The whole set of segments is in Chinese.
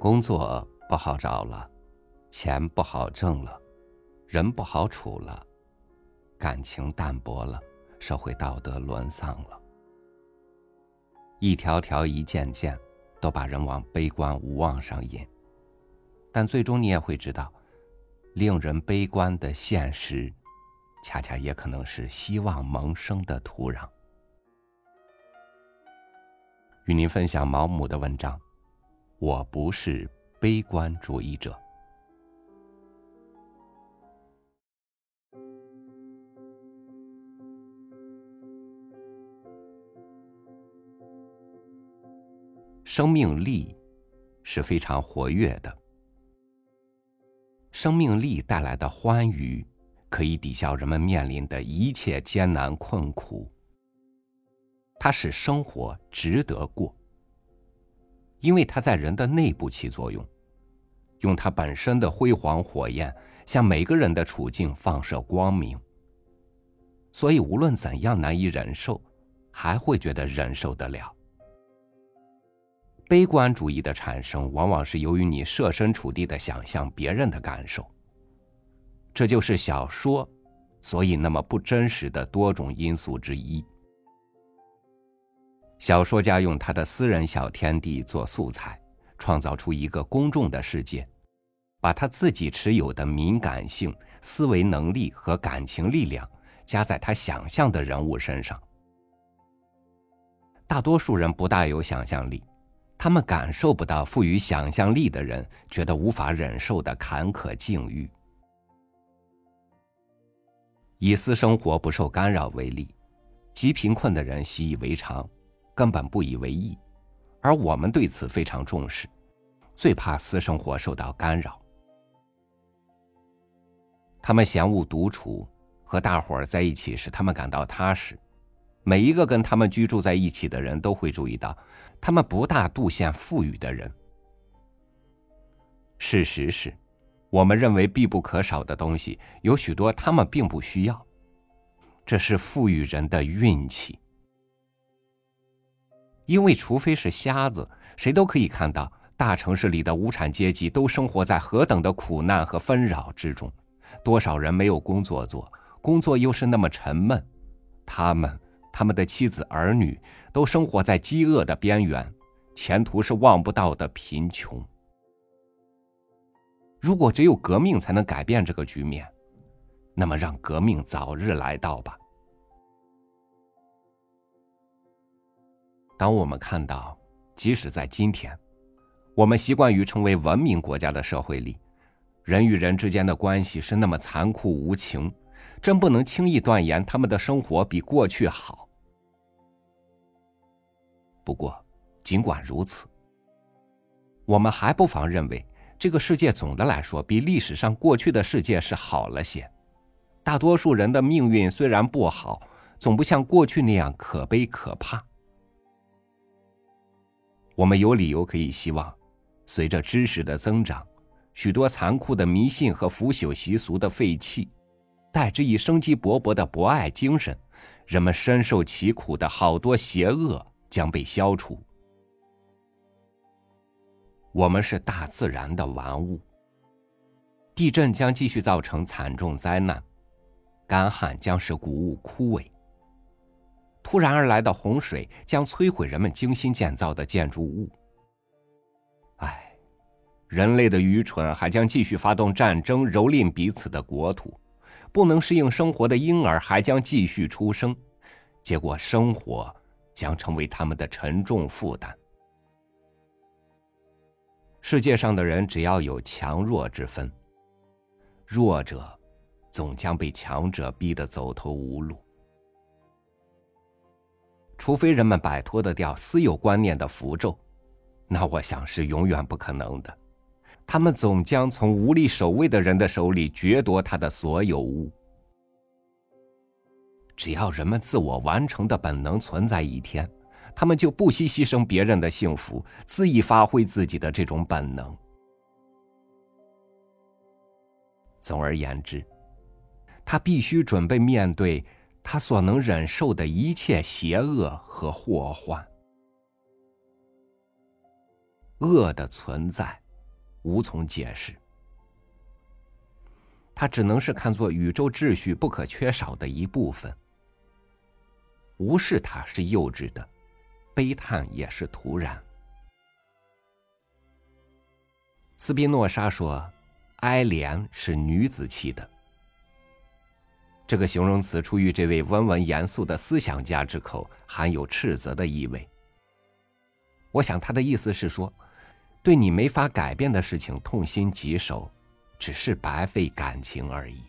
工作不好找了，钱不好挣了，人不好处了，感情淡薄了，社会道德沦丧了，一条条、一件件，都把人往悲观无望上引。但最终你也会知道，令人悲观的现实，恰恰也可能是希望萌生的土壤。与您分享毛姆的文章。我不是悲观主义者。生命力是非常活跃的，生命力带来的欢愉，可以抵消人们面临的一切艰难困苦。它使生活值得过。因为它在人的内部起作用，用它本身的辉煌火焰向每个人的处境放射光明。所以无论怎样难以忍受，还会觉得忍受得了。悲观主义的产生，往往是由于你设身处地的想象别人的感受。这就是小说，所以那么不真实的多种因素之一。小说家用他的私人小天地做素材，创造出一个公众的世界，把他自己持有的敏感性、思维能力和感情力量加在他想象的人物身上。大多数人不大有想象力，他们感受不到赋予想象力的人觉得无法忍受的坎坷境遇。以私生活不受干扰为例，极贫困的人习以为常。根本不以为意，而我们对此非常重视，最怕私生活受到干扰。他们嫌恶独处，和大伙儿在一起使他们感到踏实。每一个跟他们居住在一起的人都会注意到，他们不大妒羡富裕的人。事实是，我们认为必不可少的东西，有许多他们并不需要。这是富裕人的运气。因为，除非是瞎子，谁都可以看到大城市里的无产阶级都生活在何等的苦难和纷扰之中。多少人没有工作做，工作又是那么沉闷，他们、他们的妻子儿女都生活在饥饿的边缘，前途是望不到的贫穷。如果只有革命才能改变这个局面，那么让革命早日来到吧。当我们看到，即使在今天，我们习惯于成为文明国家的社会里，人与人之间的关系是那么残酷无情，真不能轻易断言他们的生活比过去好。不过，尽管如此，我们还不妨认为，这个世界总的来说比历史上过去的世界是好了些。大多数人的命运虽然不好，总不像过去那样可悲可怕。我们有理由可以希望，随着知识的增长，许多残酷的迷信和腐朽习俗的废弃，代之以生机勃勃的博爱精神，人们深受其苦的好多邪恶将被消除。我们是大自然的玩物，地震将继续造成惨重灾难，干旱将使谷物枯萎。突然而来的洪水将摧毁人们精心建造的建筑物。唉，人类的愚蠢还将继续发动战争，蹂躏彼此的国土。不能适应生活的婴儿还将继续出生，结果生活将成为他们的沉重负担。世界上的人只要有强弱之分，弱者总将被强者逼得走投无路。除非人们摆脱得掉私有观念的符咒，那我想是永远不可能的。他们总将从无力守卫的人的手里掠夺他的所有物。只要人们自我完成的本能存在一天，他们就不惜牺牲别人的幸福，恣意发挥自己的这种本能。总而言之，他必须准备面对。他所能忍受的一切邪恶和祸患，恶的存在无从解释。它只能是看作宇宙秩序不可缺少的一部分。无视它是幼稚的，悲叹也是徒然。斯宾诺莎说：“哀怜是女子气的。”这个形容词出于这位温文严肃的思想家之口，含有斥责的意味。我想他的意思是说，对你没法改变的事情痛心疾首。只是白费感情而已。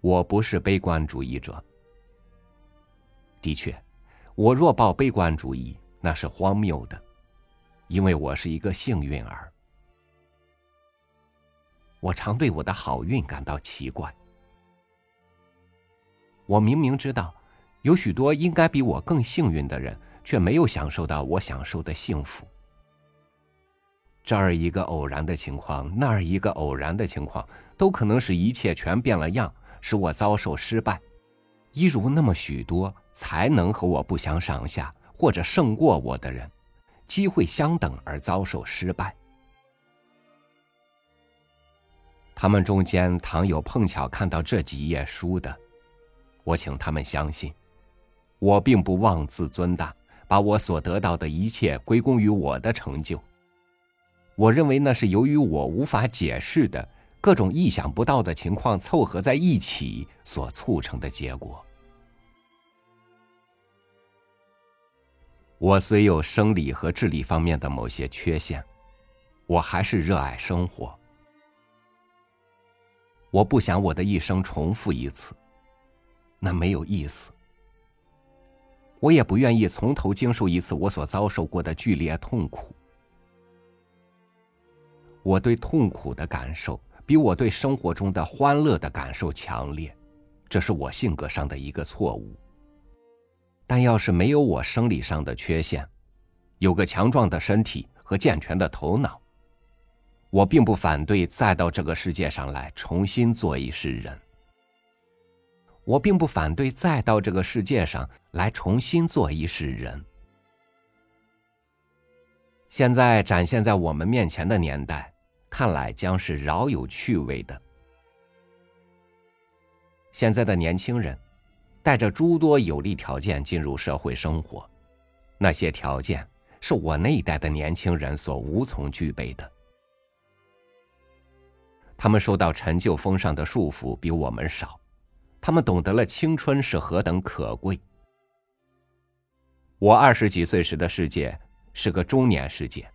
我不是悲观主义者。的确，我若抱悲观主义，那是荒谬的，因为我是一个幸运儿。我常对我的好运感到奇怪。我明明知道，有许多应该比我更幸运的人，却没有享受到我享受的幸福。这儿一个偶然的情况，那儿一个偶然的情况，都可能使一切全变了样，使我遭受失败。一如那么许多才能和我不相上下，或者胜过我的人，机会相等而遭受失败。他们中间倘有碰巧看到这几页书的，我请他们相信，我并不妄自尊大，把我所得到的一切归功于我的成就。我认为那是由于我无法解释的各种意想不到的情况凑合在一起所促成的结果。我虽有生理和智力方面的某些缺陷，我还是热爱生活。我不想我的一生重复一次，那没有意思。我也不愿意从头经受一次我所遭受过的剧烈痛苦。我对痛苦的感受比我对生活中的欢乐的感受强烈，这是我性格上的一个错误。但要是没有我生理上的缺陷，有个强壮的身体和健全的头脑，我并不反对再到这个世界上来重新做一世人。我并不反对再到这个世界上来重新做一世人。现在展现在我们面前的年代。看来将是饶有趣味的。现在的年轻人带着诸多有利条件进入社会生活，那些条件是我那一代的年轻人所无从具备的。他们受到陈旧风尚的束缚比我们少，他们懂得了青春是何等可贵。我二十几岁时的世界是个中年世界。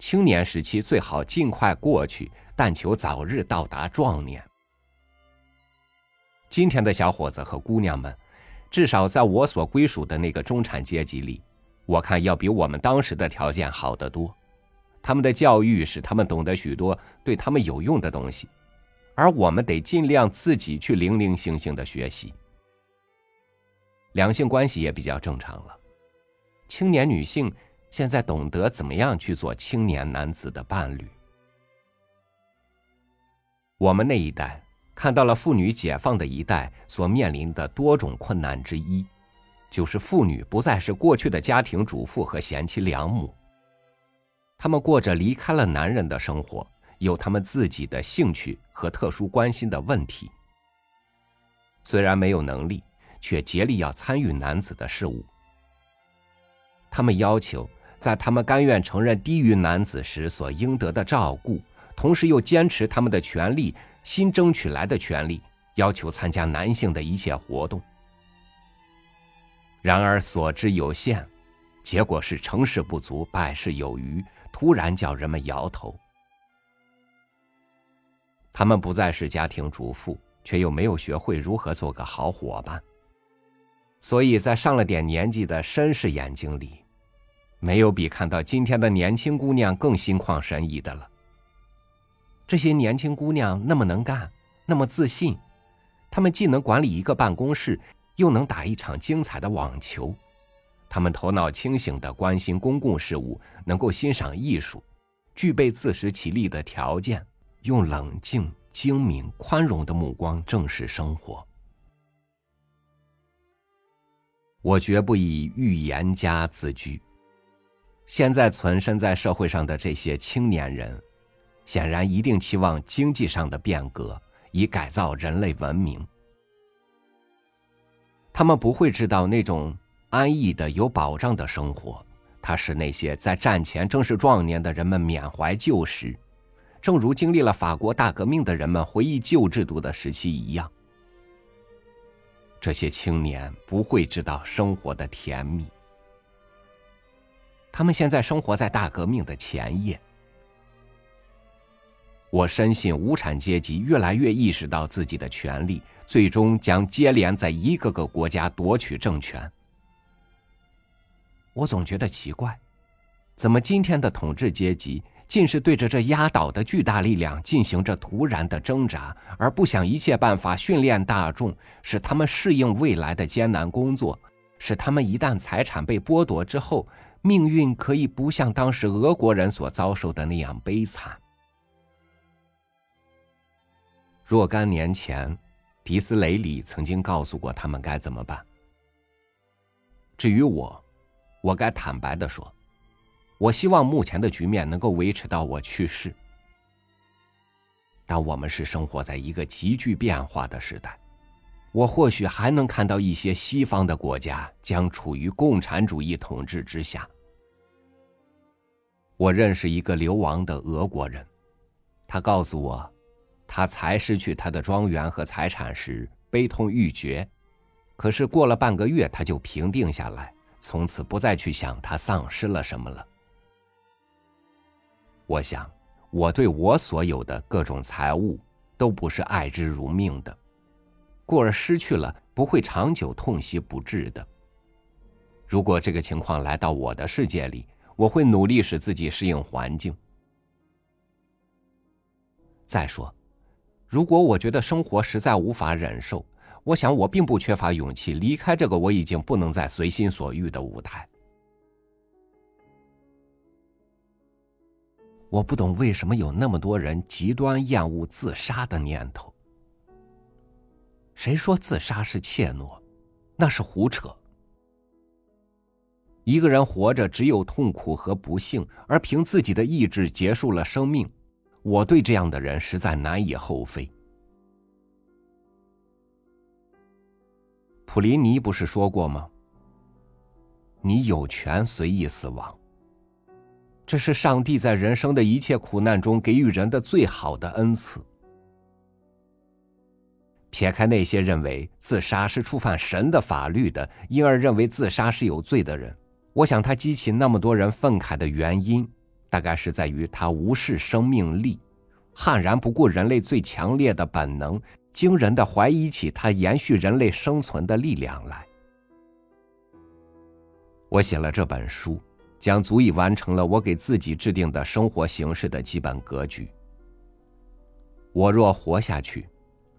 青年时期最好尽快过去，但求早日到达壮年。今天的小伙子和姑娘们，至少在我所归属的那个中产阶级里，我看要比我们当时的条件好得多。他们的教育使他们懂得许多对他们有用的东西，而我们得尽量自己去零零星星的学习。两性关系也比较正常了，青年女性。现在懂得怎么样去做青年男子的伴侣。我们那一代看到了妇女解放的一代所面临的多种困难之一，就是妇女不再是过去的家庭主妇和贤妻良母，他们过着离开了男人的生活，有他们自己的兴趣和特殊关心的问题。虽然没有能力，却竭力要参与男子的事务。他们要求。在他们甘愿承认低于男子时所应得的照顾，同时又坚持他们的权利，新争取来的权利，要求参加男性的一切活动。然而所知有限，结果是成事不足，败事有余，突然叫人们摇头。他们不再是家庭主妇，却又没有学会如何做个好伙伴，所以在上了点年纪的绅士眼睛里。没有比看到今天的年轻姑娘更心旷神怡的了。这些年轻姑娘那么能干，那么自信，她们既能管理一个办公室，又能打一场精彩的网球。他们头脑清醒的关心公共事务，能够欣赏艺术，具备自食其力的条件，用冷静、精明、宽容的目光正视生活。我绝不以预言家自居。现在存身在社会上的这些青年人，显然一定期望经济上的变革，以改造人类文明。他们不会知道那种安逸的、有保障的生活，它使那些在战前正是壮年的人们缅怀旧时，正如经历了法国大革命的人们回忆旧制度的时期一样。这些青年不会知道生活的甜蜜。他们现在生活在大革命的前夜。我深信无产阶级越来越意识到自己的权利，最终将接连在一个个国家夺取政权。我总觉得奇怪，怎么今天的统治阶级竟是对着这压倒的巨大力量进行着突然的挣扎，而不想一切办法训练大众，使他们适应未来的艰难工作，使他们一旦财产被剥夺之后。命运可以不像当时俄国人所遭受的那样悲惨。若干年前，迪斯雷里曾经告诉过他们该怎么办。至于我，我该坦白的说，我希望目前的局面能够维持到我去世。但我们是生活在一个急剧变化的时代。我或许还能看到一些西方的国家将处于共产主义统治之下。我认识一个流亡的俄国人，他告诉我，他才失去他的庄园和财产时悲痛欲绝，可是过了半个月他就平定下来，从此不再去想他丧失了什么了。我想，我对我所有的各种财物都不是爱之如命的。故而失去了，不会长久痛惜不治的。如果这个情况来到我的世界里，我会努力使自己适应环境。再说，如果我觉得生活实在无法忍受，我想我并不缺乏勇气离开这个我已经不能再随心所欲的舞台。我不懂为什么有那么多人极端厌恶自杀的念头。谁说自杀是怯懦？那是胡扯。一个人活着只有痛苦和不幸，而凭自己的意志结束了生命，我对这样的人实在难以后非。普林尼不是说过吗？你有权随意死亡。这是上帝在人生的一切苦难中给予人的最好的恩赐。撇开那些认为自杀是触犯神的法律的，因而认为自杀是有罪的人，我想他激起那么多人愤慨的原因，大概是在于他无视生命力，悍然不顾人类最强烈的本能，惊人的怀疑起它延续人类生存的力量来。我写了这本书，将足以完成了我给自己制定的生活形式的基本格局。我若活下去。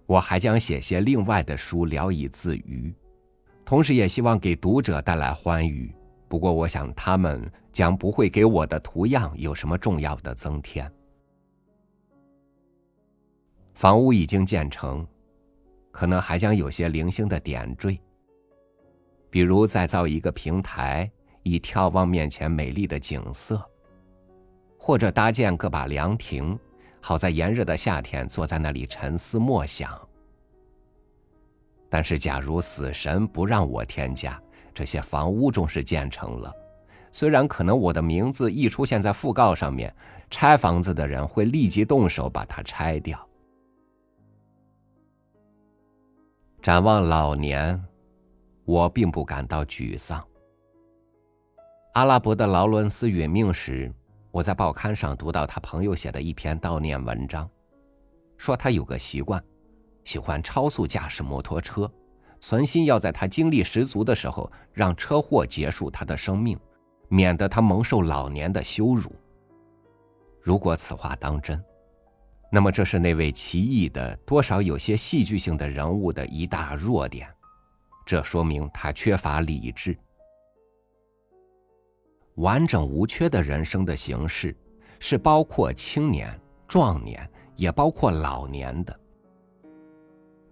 我还将写些另外的书聊以自娱，同时也希望给读者带来欢愉。不过，我想他们将不会给我的图样有什么重要的增添。房屋已经建成，可能还将有些零星的点缀，比如再造一个平台，以眺望面前美丽的景色，或者搭建个把凉亭。好在炎热的夏天坐在那里沉思默想。但是，假如死神不让我添加，这些房屋终是建成了。虽然可能我的名字一出现在讣告上面，拆房子的人会立即动手把它拆掉。展望老年，我并不感到沮丧。阿拉伯的劳伦斯殒命时。我在报刊上读到他朋友写的一篇悼念文章，说他有个习惯，喜欢超速驾驶摩托车，存心要在他精力十足的时候让车祸结束他的生命，免得他蒙受老年的羞辱。如果此话当真，那么这是那位奇异的、多少有些戏剧性的人物的一大弱点，这说明他缺乏理智。完整无缺的人生的形式，是包括青年、壮年，也包括老年的。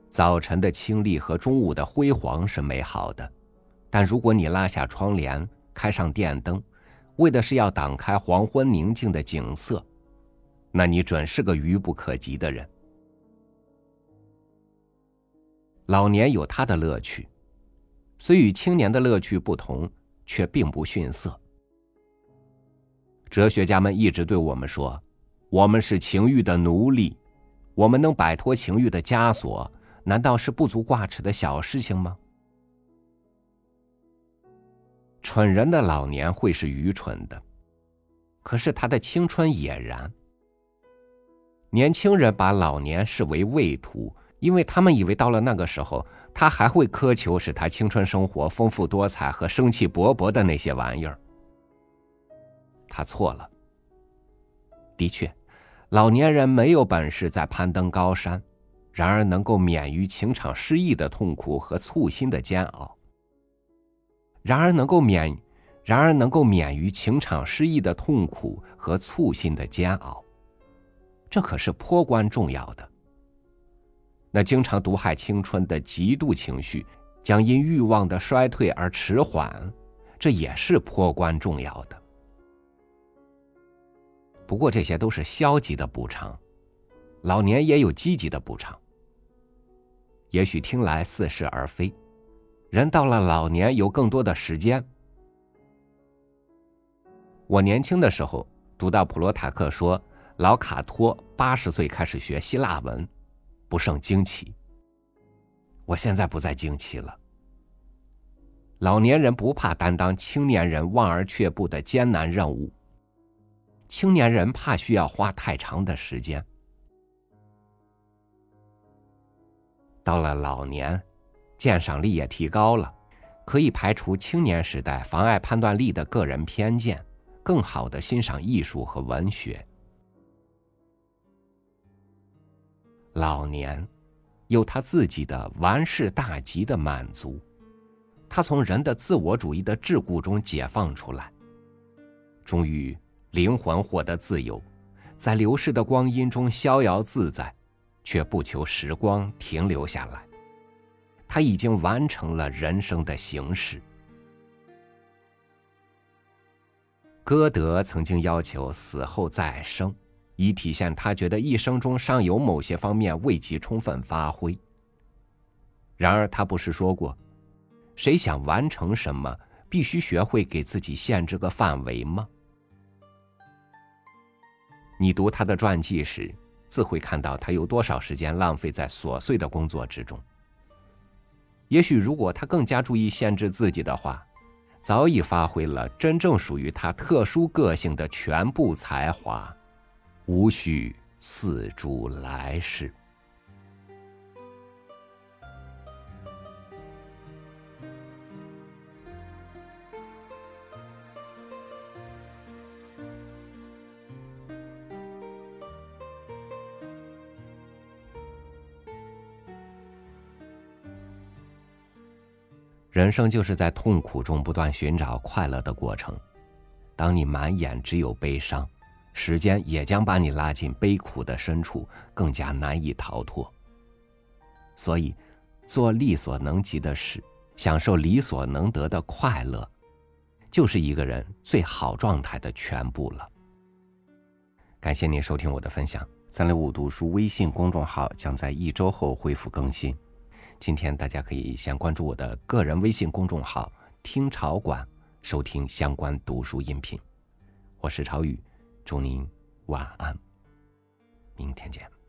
早晨的清丽和中午的辉煌是美好的，但如果你拉下窗帘，开上电灯，为的是要挡开黄昏宁静的景色，那你准是个愚不可及的人。老年有他的乐趣，虽与青年的乐趣不同，却并不逊色。哲学家们一直对我们说：“我们是情欲的奴隶，我们能摆脱情欲的枷锁，难道是不足挂齿的小事情吗？”蠢人的老年会是愚蠢的，可是他的青春俨然。年轻人把老年视为畏途，因为他们以为到了那个时候，他还会苛求使他青春生活丰富多彩和生气勃勃的那些玩意儿。他错了。的确，老年人没有本事再攀登高山，然而能够免于情场失意的痛苦和簇心的煎熬。然而能够免，然而能够免于情场失意的痛苦和簇心的煎熬，这可是颇关重要的。那经常毒害青春的极度情绪，将因欲望的衰退而迟缓，这也是颇关重要的。不过这些都是消极的补偿，老年也有积极的补偿。也许听来似是而非，人到了老年有更多的时间。我年轻的时候读到普罗塔克说，老卡托八十岁开始学希腊文，不胜惊奇。我现在不再惊奇了。老年人不怕担当青年人望而却步的艰难任务。青年人怕需要花太长的时间，到了老年，鉴赏力也提高了，可以排除青年时代妨碍判断力的个人偏见，更好的欣赏艺术和文学。老年有他自己的完事大吉的满足，他从人的自我主义的桎梏中解放出来，终于。灵魂获得自由，在流逝的光阴中逍遥自在，却不求时光停留下来。他已经完成了人生的形式。歌德曾经要求死后再生，以体现他觉得一生中尚有某些方面未及充分发挥。然而，他不是说过，谁想完成什么，必须学会给自己限制个范围吗？你读他的传记时，自会看到他有多少时间浪费在琐碎的工作之中。也许，如果他更加注意限制自己的话，早已发挥了真正属于他特殊个性的全部才华，无需四诸来世。人生就是在痛苦中不断寻找快乐的过程。当你满眼只有悲伤，时间也将把你拉进悲苦的深处，更加难以逃脱。所以，做力所能及的事，享受理所能得的快乐，就是一个人最好状态的全部了。感谢您收听我的分享。三六五读书微信公众号将在一周后恢复更新。今天大家可以先关注我的个人微信公众号“听潮馆”，收听相关读书音频。我是朝雨，祝您晚安，明天见。